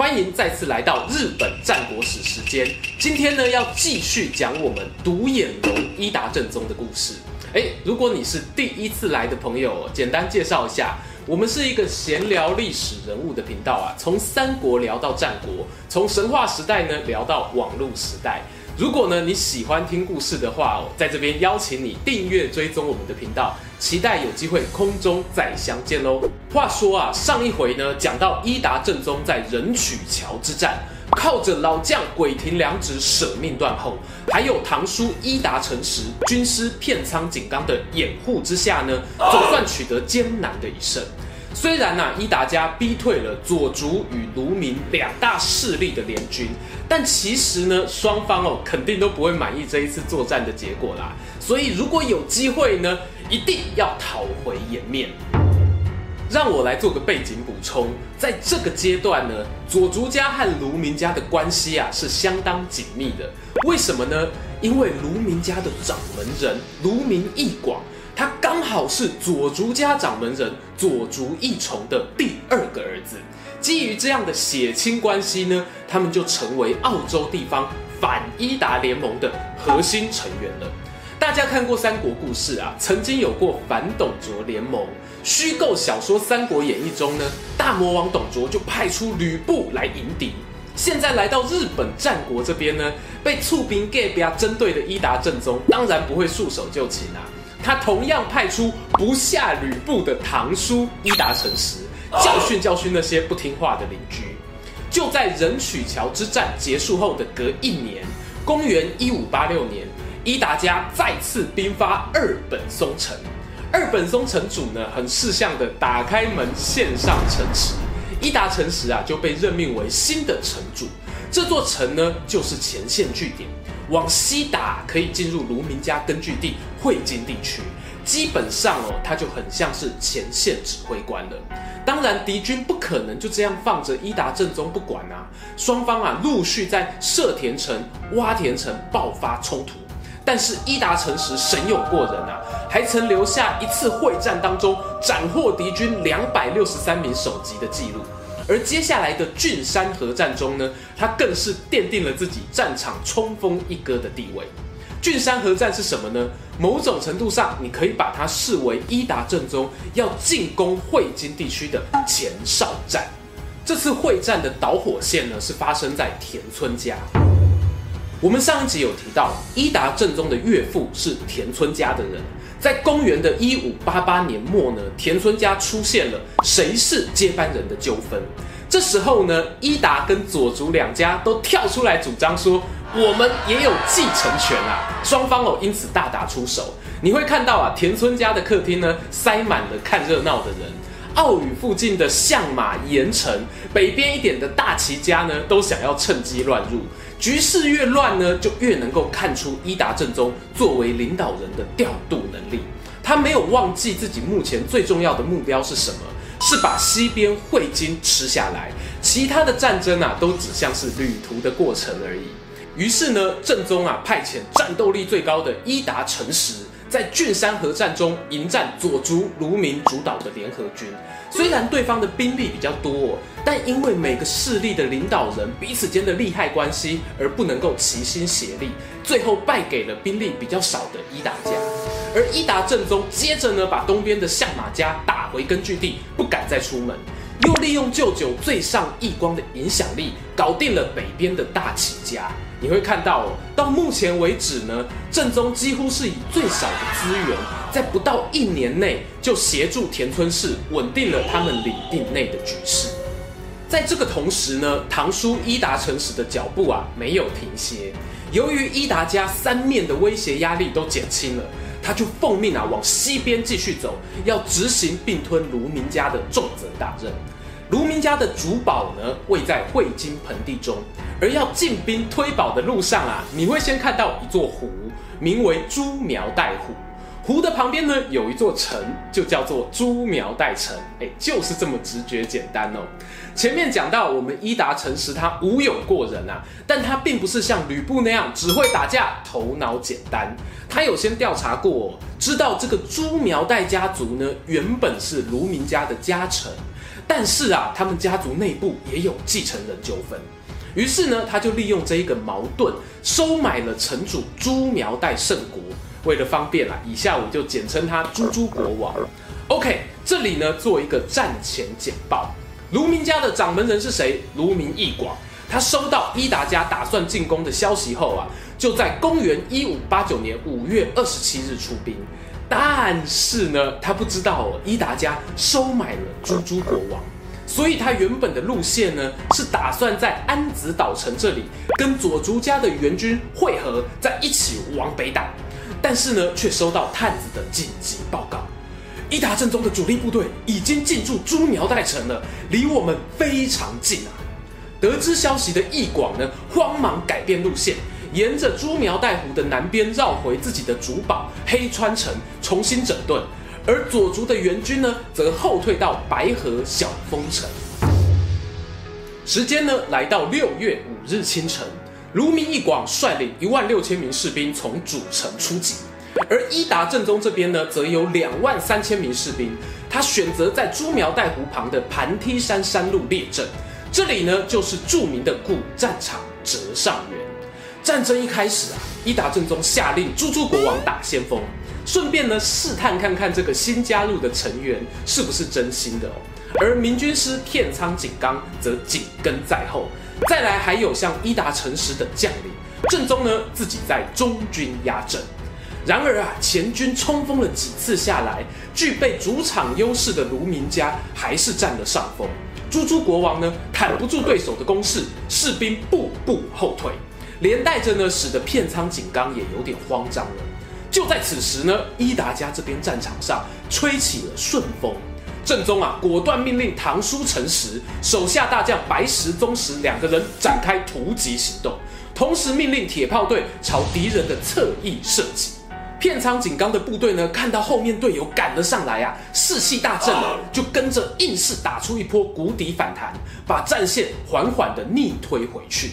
欢迎再次来到日本战国史时间。今天呢，要继续讲我们独眼龙伊达正宗的故事。诶，如果你是第一次来的朋友，简单介绍一下，我们是一个闲聊历史人物的频道啊，从三国聊到战国，从神话时代呢聊到网络时代。如果呢你喜欢听故事的话哦，在这边邀请你订阅追踪我们的频道，期待有机会空中再相见喽。话说啊，上一回呢讲到伊达正宗在人曲桥之战，靠着老将鬼庭良直舍命断后，还有堂叔伊达成实军师片仓景纲的掩护之下呢，总算取得艰难的一胜。虽然呐、啊，伊达家逼退了佐竹与卢明两大势力的联军，但其实呢，双方哦肯定都不会满意这一次作战的结果啦。所以如果有机会呢，一定要讨回颜面。让我来做个背景补充，在这个阶段呢，佐竹家和卢明家的关系啊是相当紧密的。为什么呢？因为卢明家的掌门人卢明义广。刚好是左竹家掌门人左竹义重的第二个儿子，基于这样的血亲关系呢，他们就成为澳洲地方反伊达联盟的核心成员了。大家看过三国故事啊，曾经有过反董卓联盟。虚构小说《三国演义》中呢，大魔王董卓就派出吕布来迎敌。现在来到日本战国这边呢，被厝边隔壁针对的伊达正宗，当然不会束手就擒啊。他同样派出不下吕布的堂叔伊达成实，教训教训那些不听话的邻居。就在人曲桥之战结束后的隔一年，公元一五八六年，伊达家再次兵发二本松城。二本松城主呢，很识相的打开门献上城池，伊达成实啊就被任命为新的城主。这座城呢，就是前线据点。往西打可以进入卢明家根据地会津地区，基本上哦，他就很像是前线指挥官了。当然，敌军不可能就这样放着伊达政宗不管啊，双方啊陆续在射田城、洼田城爆发冲突。但是伊达成实神勇过人啊，还曾留下一次会战当中斩获敌军两百六十三名首级的记录。而接下来的郡山河战中呢，他更是奠定了自己战场冲锋一哥的地位。郡山合战是什么呢？某种程度上，你可以把它视为伊达政宗要进攻会津地区的前哨战。这次会战的导火线呢，是发生在田村家。我们上一集有提到，伊达政宗的岳父是田村家的人。在公元的一五八八年末呢，田村家出现了谁是接班人的纠纷。这时候呢，伊达跟佐竹两家都跳出来主张说，我们也有继承权啊。双方哦，因此大打出手。你会看到啊，田村家的客厅呢，塞满了看热闹的人。奥羽附近的相马盐城，北边一点的大崎家呢，都想要趁机乱入。局势越乱呢，就越能够看出伊达政宗作为领导人的调度能力。他没有忘记自己目前最重要的目标是什么，是把西边会津吃下来。其他的战争啊，都只像是旅途的过程而已。于是呢，正宗啊派遣战斗力最高的伊达成实，在郡山合战中迎战佐竹、卢明主导的联合军。虽然对方的兵力比较多，但因为每个势力的领导人彼此间的利害关系，而不能够齐心协力，最后败给了兵力比较少的伊达家。而伊达正宗接着呢，把东边的相马家打回根据地，不敢再出门，又利用舅舅最上义光的影响力，搞定了北边的大崎家。你会看到哦，到目前为止呢，正宗几乎是以最少的资源，在不到一年内就协助田村氏稳定了他们领地内的局势。在这个同时呢，堂叔伊达成实的脚步啊没有停歇。由于伊达家三面的威胁压力都减轻了，他就奉命啊往西边继续走，要执行并吞卢明家的重责大任。卢明家的主堡呢，位在会津盆地中，而要进兵推堡的路上啊，你会先看到一座湖，名为朱苗代湖。湖的旁边呢，有一座城，就叫做朱苗代城。哎，就是这么直觉简单哦。前面讲到，我们伊达成实他武勇过人啊，但他并不是像吕布那样只会打架，头脑简单。他有先调查过，知道这个朱苗代家族呢，原本是卢明家的家臣。但是啊，他们家族内部也有继承人纠纷，于是呢，他就利用这一个矛盾，收买了城主朱苗代胜国。为了方便啊，以下我就简称他朱朱国王。OK，这里呢做一个战前简报。卢明家的掌门人是谁？卢明义广。他收到伊达家打算进攻的消息后啊，就在公元一五八九年五月二十七日出兵。但是呢，他不知道哦，伊达家收买了猪猪国王，所以他原本的路线呢是打算在安子岛城这里跟佐竹家的援军会合，再一起往北打。但是呢，却收到探子的紧急报告，伊达正宗的主力部队已经进驻猪苗代城了，离我们非常近啊！得知消息的义广呢，慌忙改变路线。沿着朱苗代湖的南边绕回自己的主堡黑川城，重新整顿；而左足的援军呢，则后退到白河小丰城。时间呢，来到六月五日清晨，卢明义广率领一万六千名士兵从主城出击，而伊达政宗这边呢，则有两万三千名士兵。他选择在朱苗代湖旁的盘梯山山路列阵，这里呢，就是著名的古战场折上原。战争一开始啊，伊达政宗下令猪猪国王打先锋，顺便呢试探看看这个新加入的成员是不是真心的哦。而明军师片仓景纲则紧跟在后，再来还有像伊达成实等将领，正宗呢自己在中军压阵。然而啊，前军冲锋了几次下来，具备主场优势的卢明家还是占了上风。猪猪国王呢挡不住对手的攻势，士兵步步后退。连带着呢，使得片仓景纲也有点慌张了。就在此时呢，伊达家这边战场上吹起了顺风，正宗啊果断命令堂叔成实手下大将白石宗实两个人展开突击行动，同时命令铁炮队朝敌人的侧翼射击。片仓景纲的部队呢，看到后面队友赶了上来啊，士气大振了，就跟着硬是打出一波谷底反弹，把战线缓缓地逆推回去。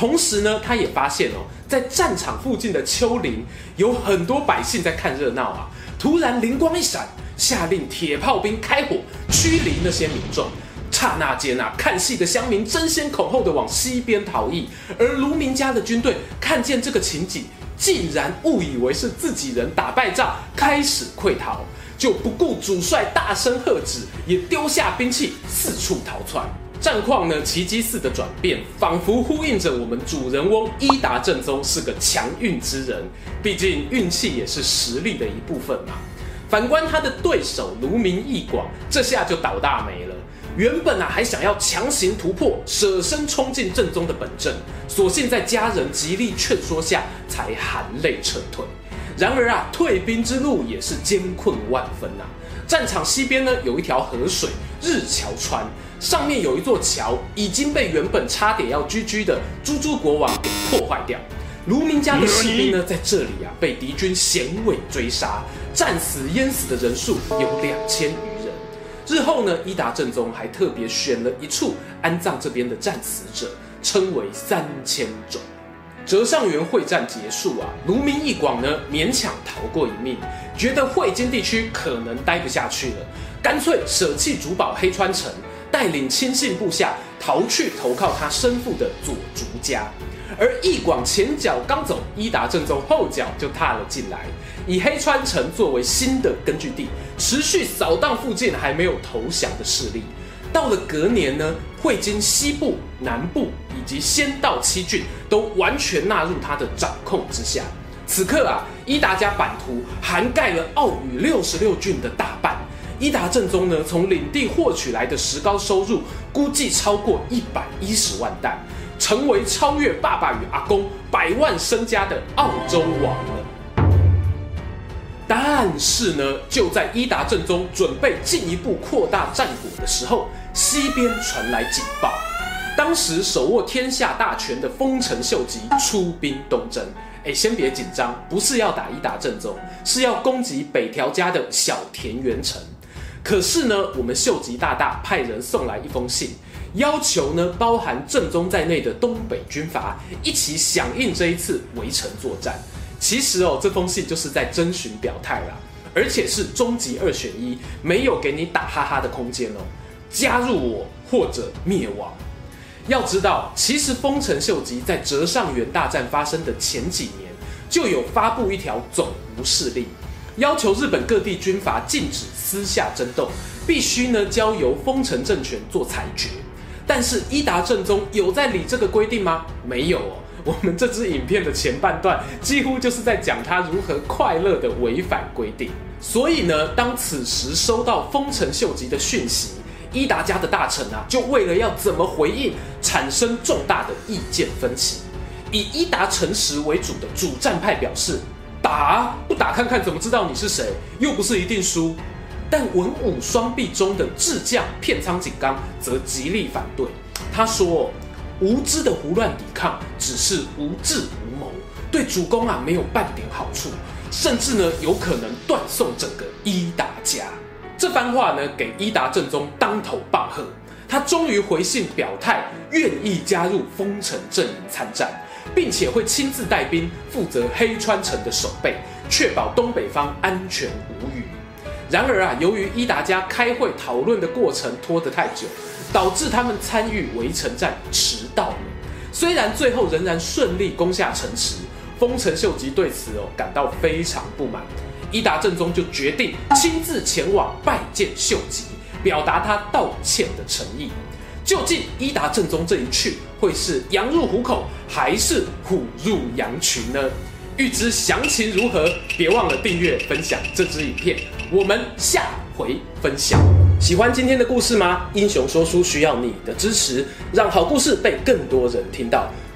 同时呢，他也发现哦，在战场附近的丘陵有很多百姓在看热闹啊。突然灵光一闪，下令铁炮兵开火驱离那些民众。刹那间啊，看戏的乡民争先恐后的往西边逃逸，而卢明家的军队看见这个情景，竟然误以为是自己人打败仗，开始溃逃，就不顾主帅大声喝止，也丢下兵器四处逃窜。战况呢，奇迹似的转变，仿佛呼应着我们主人翁伊达政宗是个强运之人。毕竟运气也是实力的一部分嘛。反观他的对手卢明义广，这下就倒大霉了。原本啊还想要强行突破，舍身冲进正宗的本阵，所幸在家人极力劝说下，才含泪撤退。然而啊，退兵之路也是艰困万分呐、战场西边呢，有一条河水日桥川。上面有一座桥，已经被原本差点要居居的猪猪国王给破坏掉。卢明家的士兵呢，在这里啊，被敌军衔尾追杀，战死淹死的人数有两千余人。日后呢，伊达政宗还特别选了一处安葬这边的战死者，称为三千冢。折上原会战结束啊，卢明义广呢勉强逃过一命，觉得会津地区可能待不下去了，干脆舍弃主堡黑川城。带领亲信部下逃去投靠他生父的佐竹家，而义广前脚刚走，伊达政宗后脚就踏了进来，以黑川城作为新的根据地，持续扫荡附近还没有投降的势力。到了隔年呢，会津西部、南部及仙道七郡都完全纳入他的掌控之下。此刻啊，伊达家版图涵盖了奥羽六十六郡的大半。伊达正宗呢，从领地获取来的石膏收入，估计超过一百一十万石，成为超越爸爸与阿公百万身家的澳洲王了。但是呢，就在伊达正宗准备进一步扩大战果的时候，西边传来警报，当时手握天下大权的丰臣秀吉出兵东征。哎，先别紧张，不是要打一打正宗，是要攻击北条家的小田园城。可是呢，我们秀吉大大派人送来一封信，要求呢，包含正宗在内的东北军阀一起响应这一次围城作战。其实哦，这封信就是在征询表态啦，而且是终极二选一，没有给你打哈哈的空间哦，加入我或者灭亡。要知道，其实丰臣秀吉在折上元大战发生的前几年，就有发布一条总无势令，要求日本各地军阀禁止私下争斗，必须呢交由丰臣政权做裁决。但是伊达政宗有在理这个规定吗？没有哦。我们这支影片的前半段几乎就是在讲他如何快乐地违反规定。所以呢，当此时收到丰臣秀吉的讯息，伊达家的大臣啊，就为了要怎么回应，产生重大的意见分歧。以伊达成实为主的主战派表示，打，不打看看怎么知道你是谁？又不是一定输。但文武双璧中的智将片仓景纲则极力反对。他说：“无知的胡乱抵抗，只是无智无谋，对主公啊没有半点好处，甚至呢有可能断送整个伊达家。”这番话呢，给伊达政宗当头棒喝。他终于回信表态，愿意加入丰臣阵营参战，并且会亲自带兵负责黑川城的守备，确保东北方安全无虞。然而啊，由于伊达家开会讨论的过程拖得太久，导致他们参与围城战迟到了。虽然最后仍然顺利攻下城池，丰臣秀吉对此哦感到非常不满。伊达正宗就决定亲自前往拜见秀吉，表达他道歉的诚意。究竟伊达正宗这一去会是羊入虎口，还是虎入羊群呢？欲知详情如何，别忘了订阅、分享这支影片。我们下回分享。喜欢今天的故事吗？英雄说书需要你的支持，让好故事被更多人听到。